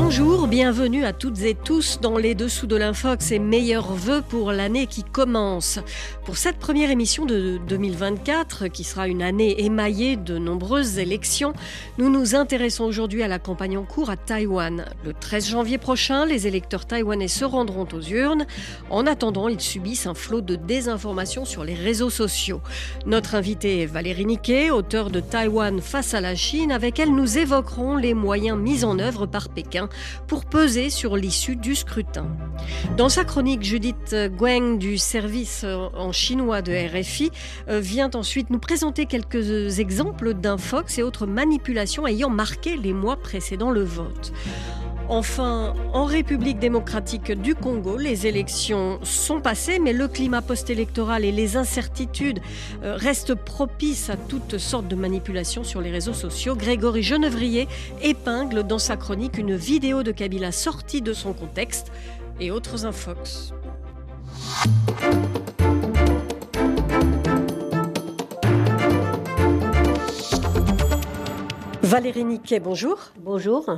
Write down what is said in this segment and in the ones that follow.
Bonjour, bienvenue à toutes et tous dans les dessous de l'Infox et meilleurs voeux pour l'année qui commence. Pour cette première émission de 2024, qui sera une année émaillée de nombreuses élections, nous nous intéressons aujourd'hui à la campagne en cours à Taïwan. Le 13 janvier prochain, les électeurs taïwanais se rendront aux urnes. En attendant, ils subissent un flot de désinformation sur les réseaux sociaux. Notre invitée est Valérie Niquet, auteure de Taïwan face à la Chine. Avec elle, nous évoquerons les moyens mis en œuvre par Pékin pour peser sur l'issue du scrutin. Dans sa chronique, Judith Gueng du service en chinois de RFI euh, vient ensuite nous présenter quelques exemples d'infox et autres manipulations ayant marqué les mois précédant le vote. Enfin, en République démocratique du Congo, les élections sont passées, mais le climat post-électoral et les incertitudes euh, restent propices à toutes sortes de manipulations sur les réseaux sociaux. Grégory Genevrier épingle dans sa chronique une vidéo de Kabila sortie de son contexte et autres infox. Valérie Niquet, bonjour. Bonjour.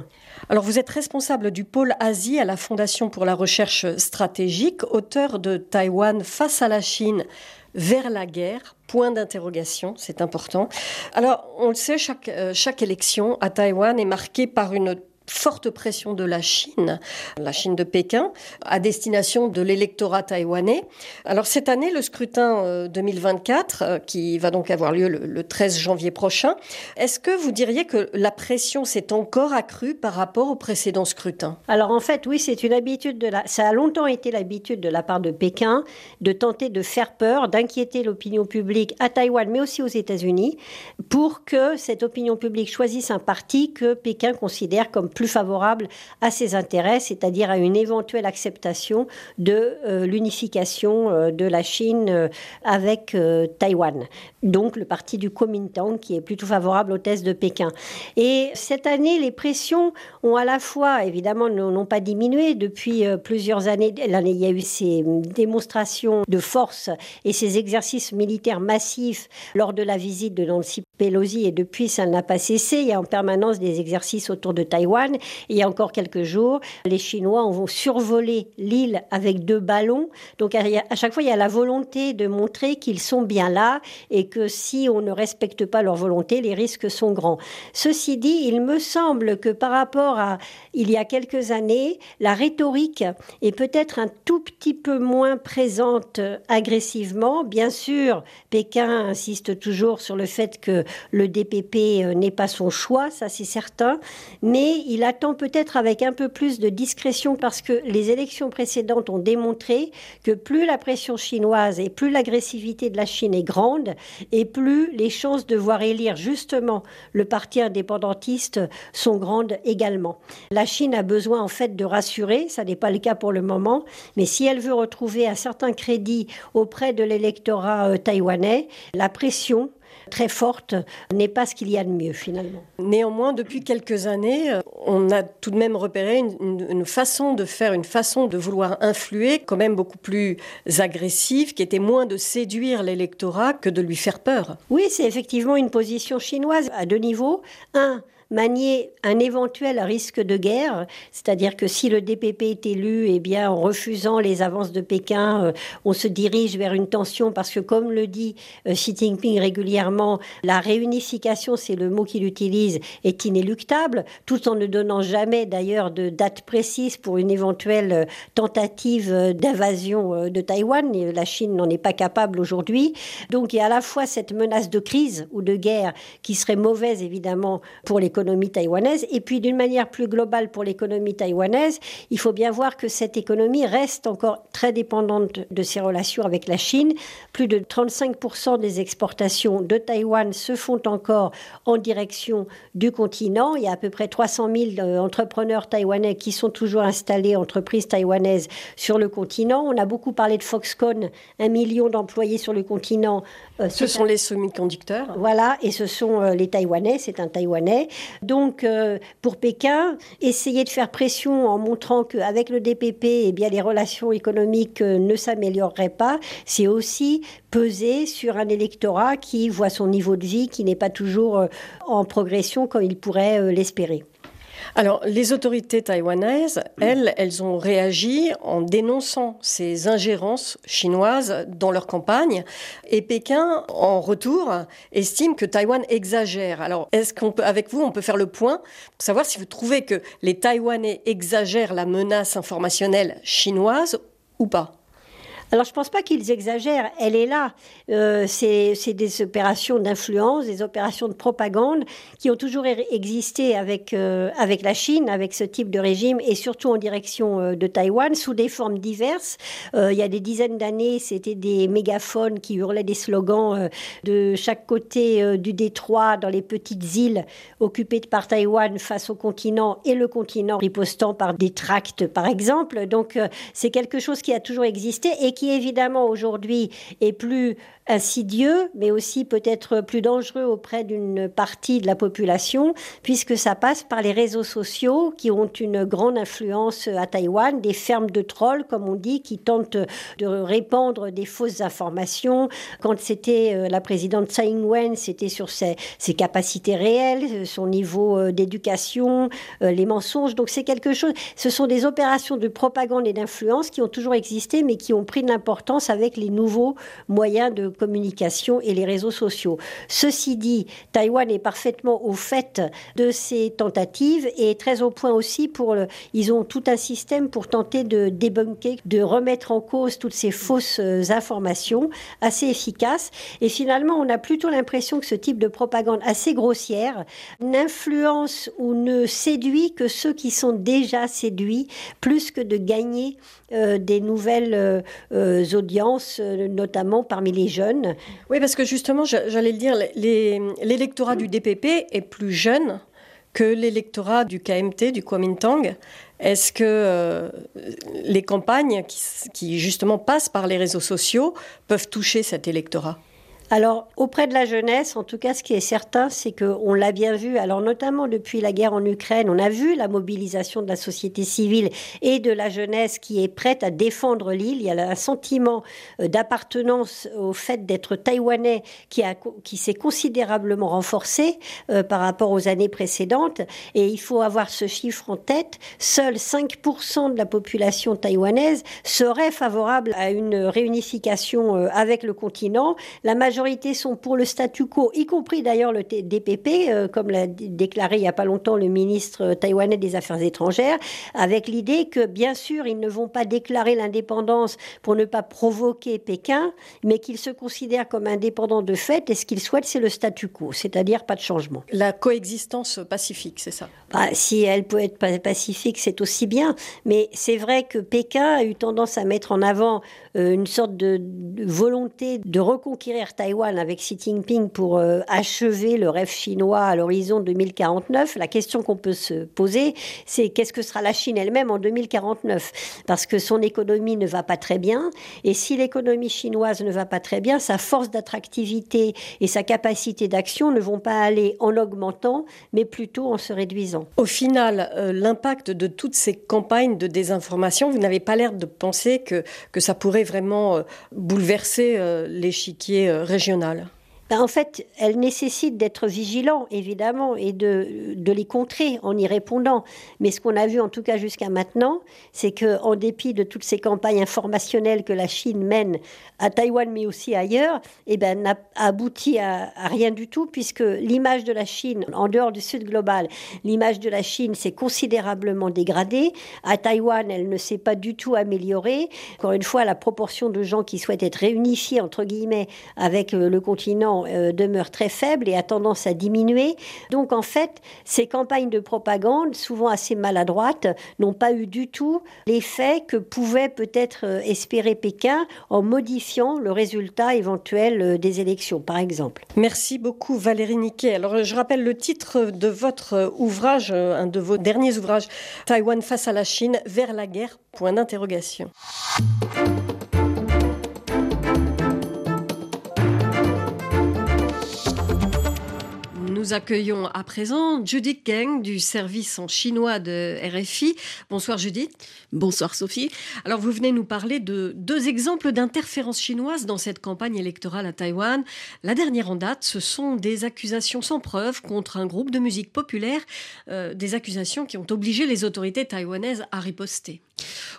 Alors vous êtes responsable du pôle Asie à la Fondation pour la recherche stratégique, auteur de Taïwan face à la Chine vers la guerre, point d'interrogation, c'est important. Alors, on le sait, chaque, euh, chaque élection à Taïwan est marquée par une forte pression de la Chine, la Chine de Pékin, à destination de l'électorat taïwanais. Alors cette année, le scrutin 2024, euh, euh, qui va donc avoir lieu le 13 janvier prochain, est-ce que vous diriez que la pression s'est encore accrue par rapport au précédent scrutin? Alors en fait, oui, c'est une habitude de la... Ça a longtemps été l'habitude de la part de Pékin de tenter de faire peur, d'inquiéter l'opinion publique à Taïwan, mais aussi aux États-Unis, pour que cette opinion publique choisisse un parti que Pékin considère comme plus favorable à ses intérêts, c'est-à-dire à une éventuelle acceptation de euh, l'unification euh, de la Chine euh, avec Taïwan. Donc le parti du Kuomintang qui est plutôt favorable au test de Pékin. Et cette année, les pressions ont à la fois, évidemment, n'ont pas diminué depuis plusieurs années. Il y a eu ces démonstrations de force et ces exercices militaires massifs lors de la visite de Nancy Pelosi et depuis, ça n'a pas cessé. Il y a en permanence des exercices autour de Taïwan il y a encore quelques jours, les Chinois ont survolé l'île avec deux ballons. Donc à chaque fois, il y a la volonté de montrer qu'ils sont bien là et que si on ne respecte pas leur volonté, les risques sont grands. Ceci dit, il me semble que par rapport à il y a quelques années, la rhétorique est peut-être un tout petit peu moins présente agressivement. Bien sûr, Pékin insiste toujours sur le fait que le DPP euh, n'est pas son choix, ça c'est certain, mais il attend peut-être avec un peu plus de discrétion parce que les élections précédentes ont démontré que plus la pression chinoise et plus l'agressivité de la Chine est grande et plus les chances de voir élire justement le parti indépendantiste sont grandes également. La Chine a besoin en fait de rassurer, ça n'est pas le cas pour le moment, mais si elle veut retrouver un certain crédit auprès de l'électorat euh, taïwanais, la pression très forte n'est pas ce qu'il y a de mieux finalement. Néanmoins, depuis quelques années, euh, on a tout de même repéré une, façon de faire, une façon de vouloir influer quand même beaucoup plus agressive, qui était moins de séduire l'électorat que de lui faire peur. Oui, c'est effectivement une position chinoise à deux niveaux. Un, manier un éventuel risque de guerre, c'est-à-dire que si le DPP est élu, eh bien, en refusant les avances de Pékin, euh, on se dirige vers une tension parce que, comme le dit euh, Xi Jinping régulièrement, la réunification, c'est le mot qu'il utilise, est inéluctable, tout en ne donnant jamais d'ailleurs de date précise pour une éventuelle euh, tentative d'invasion de Taïwan. La Chine n'en est pas capable aujourd'hui. Donc il y a à la fois cette menace de crise ou de guerre qui serait mauvaise évidemment pour l'économie taïwanaise. Et puis d'une manière plus globale pour l'économie taïwanaise, il faut bien voir que cette économie reste encore très dépendante de ses relations avec la Chine. Plus de 35% des exportations de Taïwan se font encore en direction du continent. Il y a à peu près 300 000 euh, entrepreneurs taïwanais qui sont toujours installés, entreprises taïwanaises, sur le continent. On a beaucoup parlé de Foxconn, un million d'employés sur le continent. Euh, ce sont les semi-conducteurs. Voilà, et ce sont euh, les Taïwanais, c'est un Taïwanais. Donc, euh, pour Pékin, essayer de faire pression en montrant qu'avec le DPP, eh les relations économiques euh, ne s'amélioreraient pas, c'est aussi peser sur un électorat qui voit son niveau de vie qui n'est pas toujours euh, en progression comme il pourrait l'espérer. Alors, les autorités taïwanaises, elles, elles ont réagi en dénonçant ces ingérences chinoises dans leur campagne. Et Pékin, en retour, estime que Taïwan exagère. Alors, est-ce qu'on peut, avec vous, on peut faire le point pour savoir si vous trouvez que les Taïwanais exagèrent la menace informationnelle chinoise ou pas? Alors je ne pense pas qu'ils exagèrent, elle est là. Euh, c'est des opérations d'influence, des opérations de propagande qui ont toujours existé avec, euh, avec la Chine, avec ce type de régime et surtout en direction euh, de Taïwan sous des formes diverses. il y a des dizaines d'années, c'était des mégaphones qui hurlaient des slogans de chaque côté du détroit dans les petites îles occupées par Taïwan face au continent et le continent ripostant par des tracts par exemple. Donc c'est quelque chose qui a toujours existé et qui évidemment aujourd'hui est plus insidieux, mais aussi peut-être plus dangereux auprès d'une partie de la population, puisque ça passe par les réseaux sociaux qui ont une grande influence à Taïwan, des fermes de trolls, comme on dit, qui tentent de répandre des fausses informations. Quand c'était euh, la présidente Tsai Ing-wen, c'était sur ses, ses, capacités réelles, son niveau euh, d'éducation, euh, les mensonges. Donc c'est quelque chose, ce sont des opérations de propagande et d'influence qui ont toujours existé, mais qui ont pris de l'importance avec les nouveaux moyens de communication et les réseaux sociaux. Ceci dit, Taïwan est parfaitement au fait de ces tentatives et très au point aussi pour ils ont tout un système pour tenter de débunker, de remettre en cause toutes ces fausses euh, informations assez efficaces. Et finalement, on a plutôt l'impression que ce type de propagande assez grossière n'influence ou ne séduit que ceux qui sont déjà séduits plus que de gagner euh, des nouvelles euh, audiences, notamment parmi les jeunes oui, parce que justement, j'allais le dire, l'électorat du DPP est plus jeune que l'électorat du KMT, du Kuomintang. Est-ce que euh, les campagnes qui, justement passent par les réseaux sociaux peuvent toucher cet électorat? Alors, auprès de la jeunesse, en tout cas, ce qui est certain, c'est qu'on l'a bien vu, alors notamment depuis la guerre en Ukraine, on a vu la mobilisation de la société civile et de la jeunesse qui est prête à défendre l'île. Il y a un sentiment euh, d'appartenance au fait d'être taïwanais qui, s'est considérablement renforcé euh, par rapport aux années précédentes. Et il faut avoir ce chiffre en tête. Seuls 5% de la population taïwanaise serait favorable à une réunification euh, avec le continent. La majorité majorité sont pour le statu quo, y compris d'ailleurs le DPP, euh, comme l'a déclaré il n'y a pas longtemps le ministre taïwanais des Affaires étrangères, avec l'idée que bien sûr ils ne vont pas déclarer l'indépendance pour ne pas provoquer Pékin, mais qu'ils se considèrent comme indépendants de fait et ce qu'ils souhaitent c'est le statu quo, c'est-à-dire pas de changement. La coexistence pacifique, c'est ça? Bah, Si elle peut être pacifique, c'est aussi bien, mais c'est vrai que Pékin a eu tendance à mettre en avant euh, une sorte de, volonté de reconquérir Taïwan avec Xi Jinping pour euh, achever le rêve chinois à l'horizon 2049. La question qu'on peut se poser, c'est qu'est-ce que sera la Chine elle-même en 2049 Parce que son économie ne va pas très bien. Et si l'économie chinoise ne va pas très bien, sa force d'attractivité et sa capacité d'action ne vont pas aller en augmentant, mais plutôt en se réduisant. Au final, euh, l'impact de toutes ces campagnes de désinformation, vous n'avez pas l'air de penser que, ça pourrait vraiment euh, bouleverser l'échiquier euh, régional ben, en fait, elle nécessite d'être vigilant, évidemment, et de, les contrer en y répondant. Mais ce qu'on a vu, en tout cas jusqu'à maintenant, c'est qu'en dépit de toutes ces campagnes informationnelles que la Chine mène à Taïwan, mais aussi ailleurs, eh ben, n'a abouti à, rien du tout, puisque l'image de la Chine, en dehors du Sud global, l'image de la Chine s'est considérablement dégradée. À Taïwan, elle ne s'est pas du tout améliorée. Encore une fois, la proportion de gens qui souhaitent être réunifiés, entre guillemets, avec euh, le continent euh, demeure très faible et a tendance à diminuer. Donc en fait, ces campagnes de propagande, souvent assez maladroites, n'ont pas eu du tout l'effet que pouvait peut-être euh, espérer Pékin en modifiant le résultat éventuel euh, des élections, par exemple. Merci beaucoup Valérie Niquet. Alors je rappelle le titre de votre ouvrage, un de vos derniers ouvrages, Taïwan face à la Chine, vers la guerre, point d'interrogation. Nous accueillons à présent Judith Geng du service en chinois de RFI. Bonsoir Judith. Bonsoir Sophie. Alors vous venez nous parler de deux exemples d'interférences chinoises dans cette campagne électorale à Taïwan. La dernière en date, ce sont des accusations sans preuve contre un groupe de musique populaire, euh, des accusations qui ont obligé les autorités taïwanaises à riposter.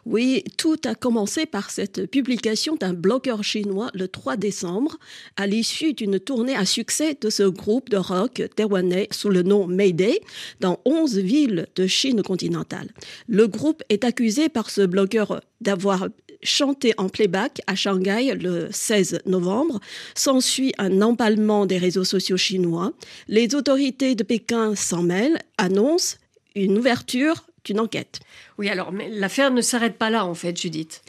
Oui, tout a commencé par cette publication d'un blogueur chinois le 3 décembre, à l'issue d'une tournée à succès de ce groupe de rock taïwanais sous le nom Mayday dans 11 villes de Chine continentale. Le groupe est accusé par ce blogueur d'avoir chanté en playback à Shanghai le 16 novembre. S'ensuit un emballement des réseaux sociaux chinois. Les autorités de Pékin s'en mêlent, annoncent une ouverture d'une enquête. Oui, alors, mais l'affaire ne s'arrête pas là, en fait, Judith.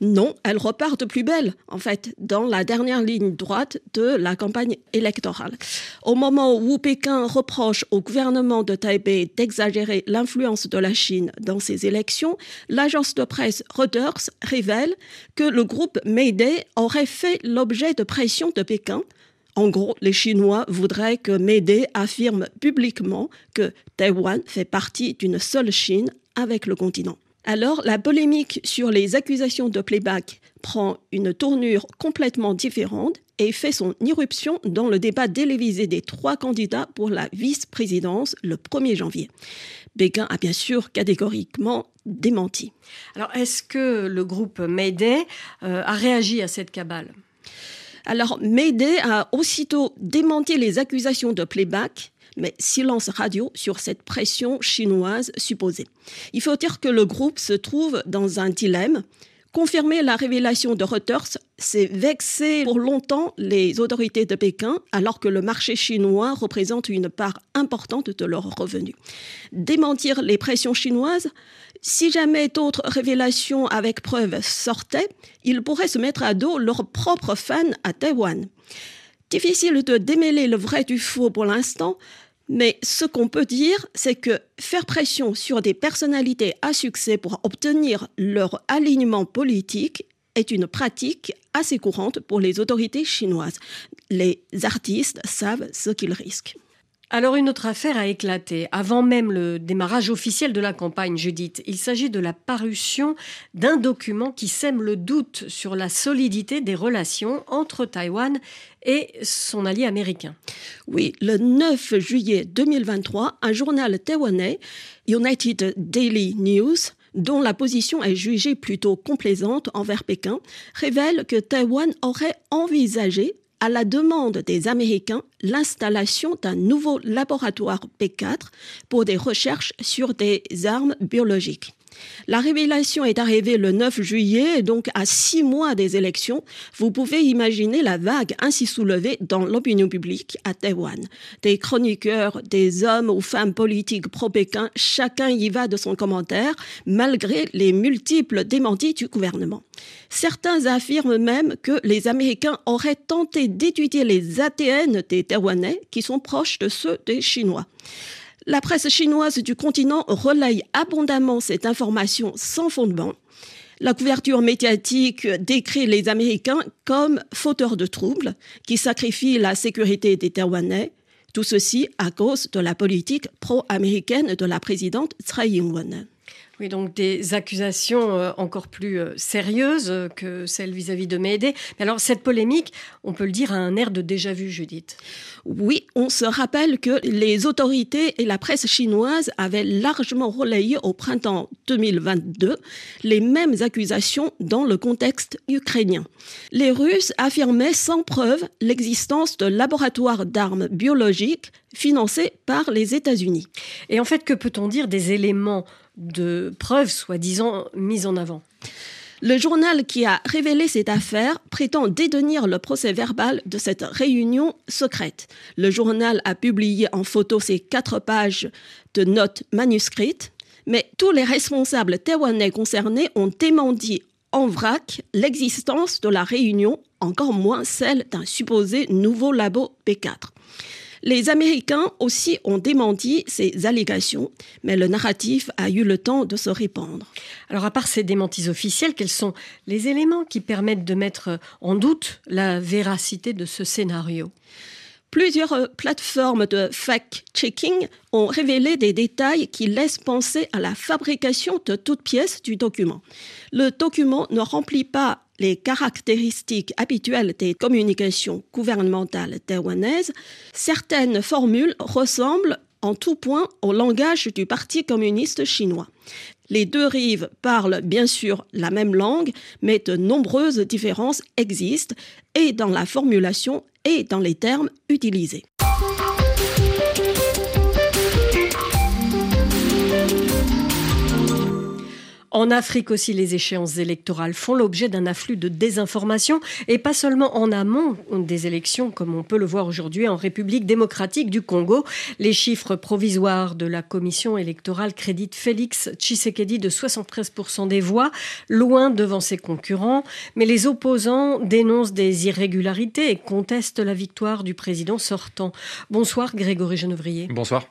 Non, elle repart de plus belle, en fait, dans la dernière ligne droite de la campagne électorale. Au moment où Pékin reproche au gouvernement de Taipei d'exagérer l'influence de la Chine dans ses élections, l'agence de presse Reuters révèle que le groupe Mayday aurait fait l'objet de pression de Pékin en gros, les Chinois voudraient que Médée affirme publiquement que Taïwan fait partie d'une seule Chine avec le continent. Alors, la polémique sur les accusations de playback prend une tournure complètement différente et fait son irruption dans le débat télévisé des trois candidats pour la vice-présidence le 1er janvier. Pékin a bien sûr catégoriquement démenti. Alors, est-ce que le groupe Mayday euh, a réagi à cette cabale? Alors, Mayday a aussitôt démenti les accusations de playback, mais silence radio sur cette pression chinoise supposée. Il faut dire que le groupe se trouve dans un dilemme. Confirmer la révélation de Reuters, c'est vexer pour longtemps les autorités de Pékin, alors que le marché chinois représente une part importante de leurs revenus. Démentir les pressions chinoises, si jamais d'autres révélations avec preuves sortaient, ils pourraient se mettre à dos leurs propres fans à Taïwan. Difficile de démêler le vrai du faux pour l'instant, mais ce qu'on peut dire, c'est que faire pression sur des personnalités à succès pour obtenir leur alignement politique est une pratique assez courante pour les autorités chinoises. Les artistes savent ce qu'ils risquent. Alors une autre affaire a éclaté avant même le démarrage officiel de la campagne, Judith. Il s'agit de la parution d'un document qui sème le doute sur la solidité des relations entre Taïwan et son allié américain. Oui, le 9 juillet 2023, un journal taïwanais, United Daily News, dont la position est jugée plutôt complaisante envers Pékin, révèle que Taïwan aurait envisagé à la demande des Américains l'installation d'un nouveau laboratoire P4 pour des recherches sur des armes biologiques. La révélation est arrivée le 9 juillet, donc à six mois des élections. Vous pouvez imaginer la vague ainsi soulevée dans l'opinion publique à Taïwan. Des chroniqueurs, des hommes ou femmes politiques pro-Pékin, chacun y va de son commentaire, malgré les multiples démentis du gouvernement. Certains affirment même que les Américains auraient tenté d'étudier les ATN des Taïwanais, qui sont proches de ceux des Chinois. La presse chinoise du continent relaye abondamment cette information sans fondement. La couverture médiatique décrit les Américains comme fauteurs de troubles qui sacrifient la sécurité des Taïwanais, tout ceci à cause de la politique pro-américaine de la présidente Tsai Ing-wen. Oui, donc des accusations euh, encore plus euh, sérieuses que celles vis-à-vis de Médée. Mais alors, cette polémique, on peut le dire, a un air de déjà-vu, Judith. Oui, on se rappelle que les autorités et la presse chinoise avaient largement relayé au printemps 2022 les mêmes accusations dans le contexte ukrainien. Les Russes affirmaient sans preuve l'existence de laboratoires d'armes biologiques financés par les États-Unis. Et en fait, que peut-on dire des éléments de preuves soi-disant mises en avant. Le journal qui a révélé cette affaire prétend détenir le procès verbal de cette réunion secrète. Le journal a publié en photo ces quatre pages de notes manuscrites, mais tous les responsables taïwanais concernés ont démenti en vrac l'existence de la réunion, encore moins celle d'un supposé nouveau labo P4. Les Américains aussi ont démenti ces allégations, mais le narratif a eu le temps de se répandre. Alors à part ces démentis officiels, quels sont les éléments qui permettent de mettre en doute la véracité de ce scénario? Plusieurs euh, plateformes de fact-checking ont révélé des détails qui laissent penser à la fabrication de toutes pièces du document. Le document ne remplit pas les caractéristiques habituelles des communications gouvernementales taïwanaises. Certaines formules ressemblent en tout point au langage du Parti communiste chinois. Les deux rives parlent bien sûr la même langue, mais de nombreuses différences existent et dans la formulation et dans les termes utilisés. En Afrique aussi, les échéances électorales font l'objet d'un afflux de désinformation et pas seulement en amont des élections, comme on peut le voir aujourd'hui en République démocratique du Congo. Les chiffres provisoires de la commission électorale créditent Félix Tshisekedi de 73% des voix, loin devant ses concurrents. Mais les opposants dénoncent des irrégularités et contestent la victoire du président sortant. Bonsoir Grégory Genevrier. Bonsoir.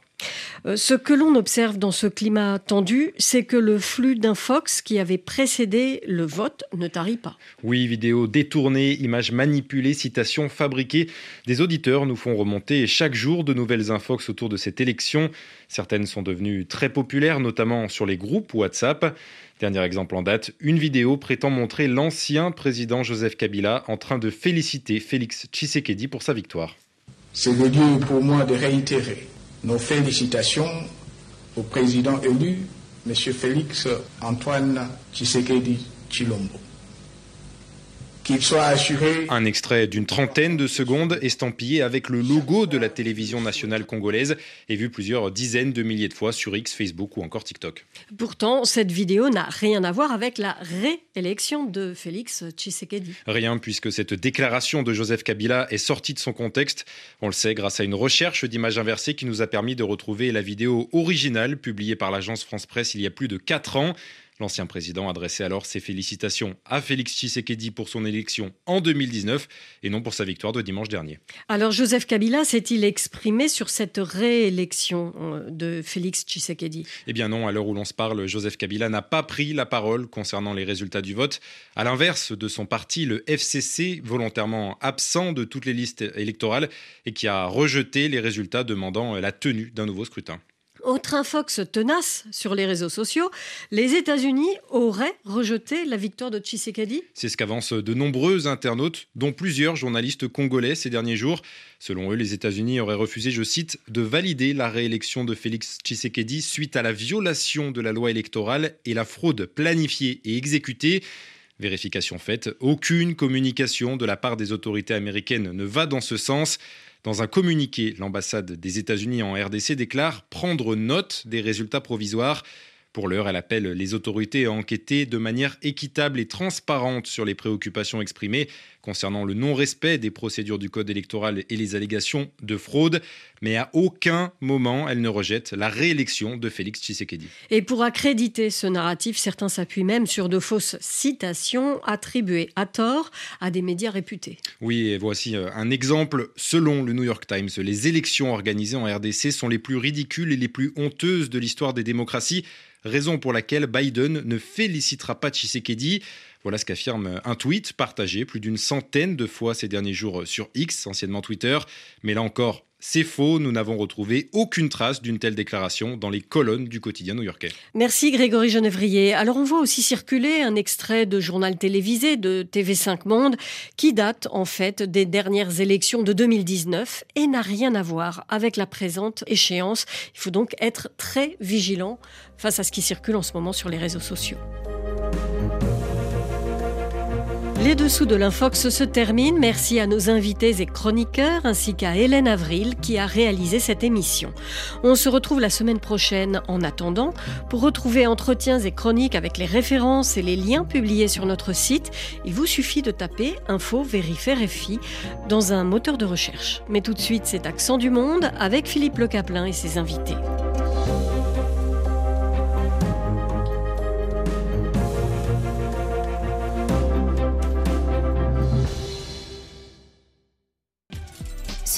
Euh, ce que l'on observe dans ce climat tendu, c'est que le flux d'infox qui avait précédé le vote ne tarit pas. Oui, vidéos détournées, images manipulées, citations fabriquées. Des auditeurs nous font remonter chaque jour de nouvelles infox autour de cette élection. Certaines sont devenues très populaires, notamment sur les groupes WhatsApp. Dernier exemple en date, une vidéo prétend montrer l'ancien président Joseph Kabila en train de féliciter Félix Tshisekedi pour sa victoire. C'est le lieu pour moi de réitérer nos félicitations au président élu, M. Félix Antoine Tshisekedi Chilombo qu'il soit assuré. Un extrait d'une trentaine de secondes estampillé avec le logo de la télévision nationale congolaise et vu plusieurs dizaines de milliers de fois sur X, Facebook ou encore TikTok. Pourtant, cette vidéo n'a rien à voir avec la réélection de Félix Tshisekedi. Rien, puisque cette déclaration de Joseph Kabila est sortie de son contexte. On le sait grâce à une recherche d'images inversées qui nous a permis de retrouver la vidéo originale publiée par l'agence France Presse il y a plus de 4 ans. L'ancien président adressait alors ses félicitations à Félix Tshisekedi pour son élection en 2019 et non pour sa victoire de dimanche dernier. Alors Joseph Kabila s'est-il exprimé sur cette réélection euh, de Félix Tshisekedi? Eh bien non, à l'heure où l'on se parle, Joseph Kabila n'a pas pris la parole concernant les résultats du vote. À l'inverse de son parti, le FCC, volontairement absent de toutes les listes électorales et qui a rejeté les résultats demandant la tenue d'un nouveau scrutin. Autre infox tenace sur les réseaux sociaux, les États-Unis auraient rejeté la victoire de Tshisekedi C'est ce qu'avancent de nombreux internautes, dont plusieurs journalistes congolais ces derniers jours. Selon eux, les États-Unis auraient refusé, je cite, de valider la réélection de Félix Tshisekedi suite à la violation de la loi électorale et la fraude planifiée et exécutée. Vérification faite, aucune communication de la part des autorités américaines ne va dans ce sens. Dans un communiqué, l'ambassade des États-Unis en RDC déclare prendre note des résultats provisoires. Pour l'heure, elle appelle les autorités à enquêter de manière équitable et transparente sur les préoccupations exprimées concernant le non-respect des procédures du code électoral et les allégations de fraude. Mais à aucun moment, elle ne rejette la réélection de Félix Tshisekedi. Et pour accréditer ce narratif, certains s'appuient même sur de fausses citations attribuées à tort à des médias réputés. Oui, et voici euh, un exemple. Selon le New York Times, les élections organisées en RDC sont les plus ridicules et les plus honteuses de l'histoire des démocraties raison pour laquelle Biden ne félicitera pas Tshisekedi. Voilà ce qu'affirme un tweet partagé plus d'une centaine de fois ces derniers jours sur X, anciennement Twitter. Mais là encore, c'est faux, nous n'avons retrouvé aucune trace d'une telle déclaration dans les colonnes du quotidien new-yorkais. Merci Grégory Genevrier. Alors on voit aussi circuler un extrait de journal télévisé de TV5 Monde qui date en fait des dernières élections de 2019 et n'a rien à voir avec la présente échéance. Il faut donc être très vigilant face à ce qui circule en ce moment sur les réseaux sociaux. Les dessous de l'Infox se terminent. Merci à nos invités et chroniqueurs ainsi qu'à Hélène Avril qui a réalisé cette émission. On se retrouve la semaine prochaine en attendant. Pour retrouver entretiens et chroniques avec les références et les liens publiés sur notre site, il vous suffit de taper Info Vérifère FI dans un moteur de recherche. Mais tout de suite, c'est Accent du Monde avec Philippe Le Caplin et ses invités.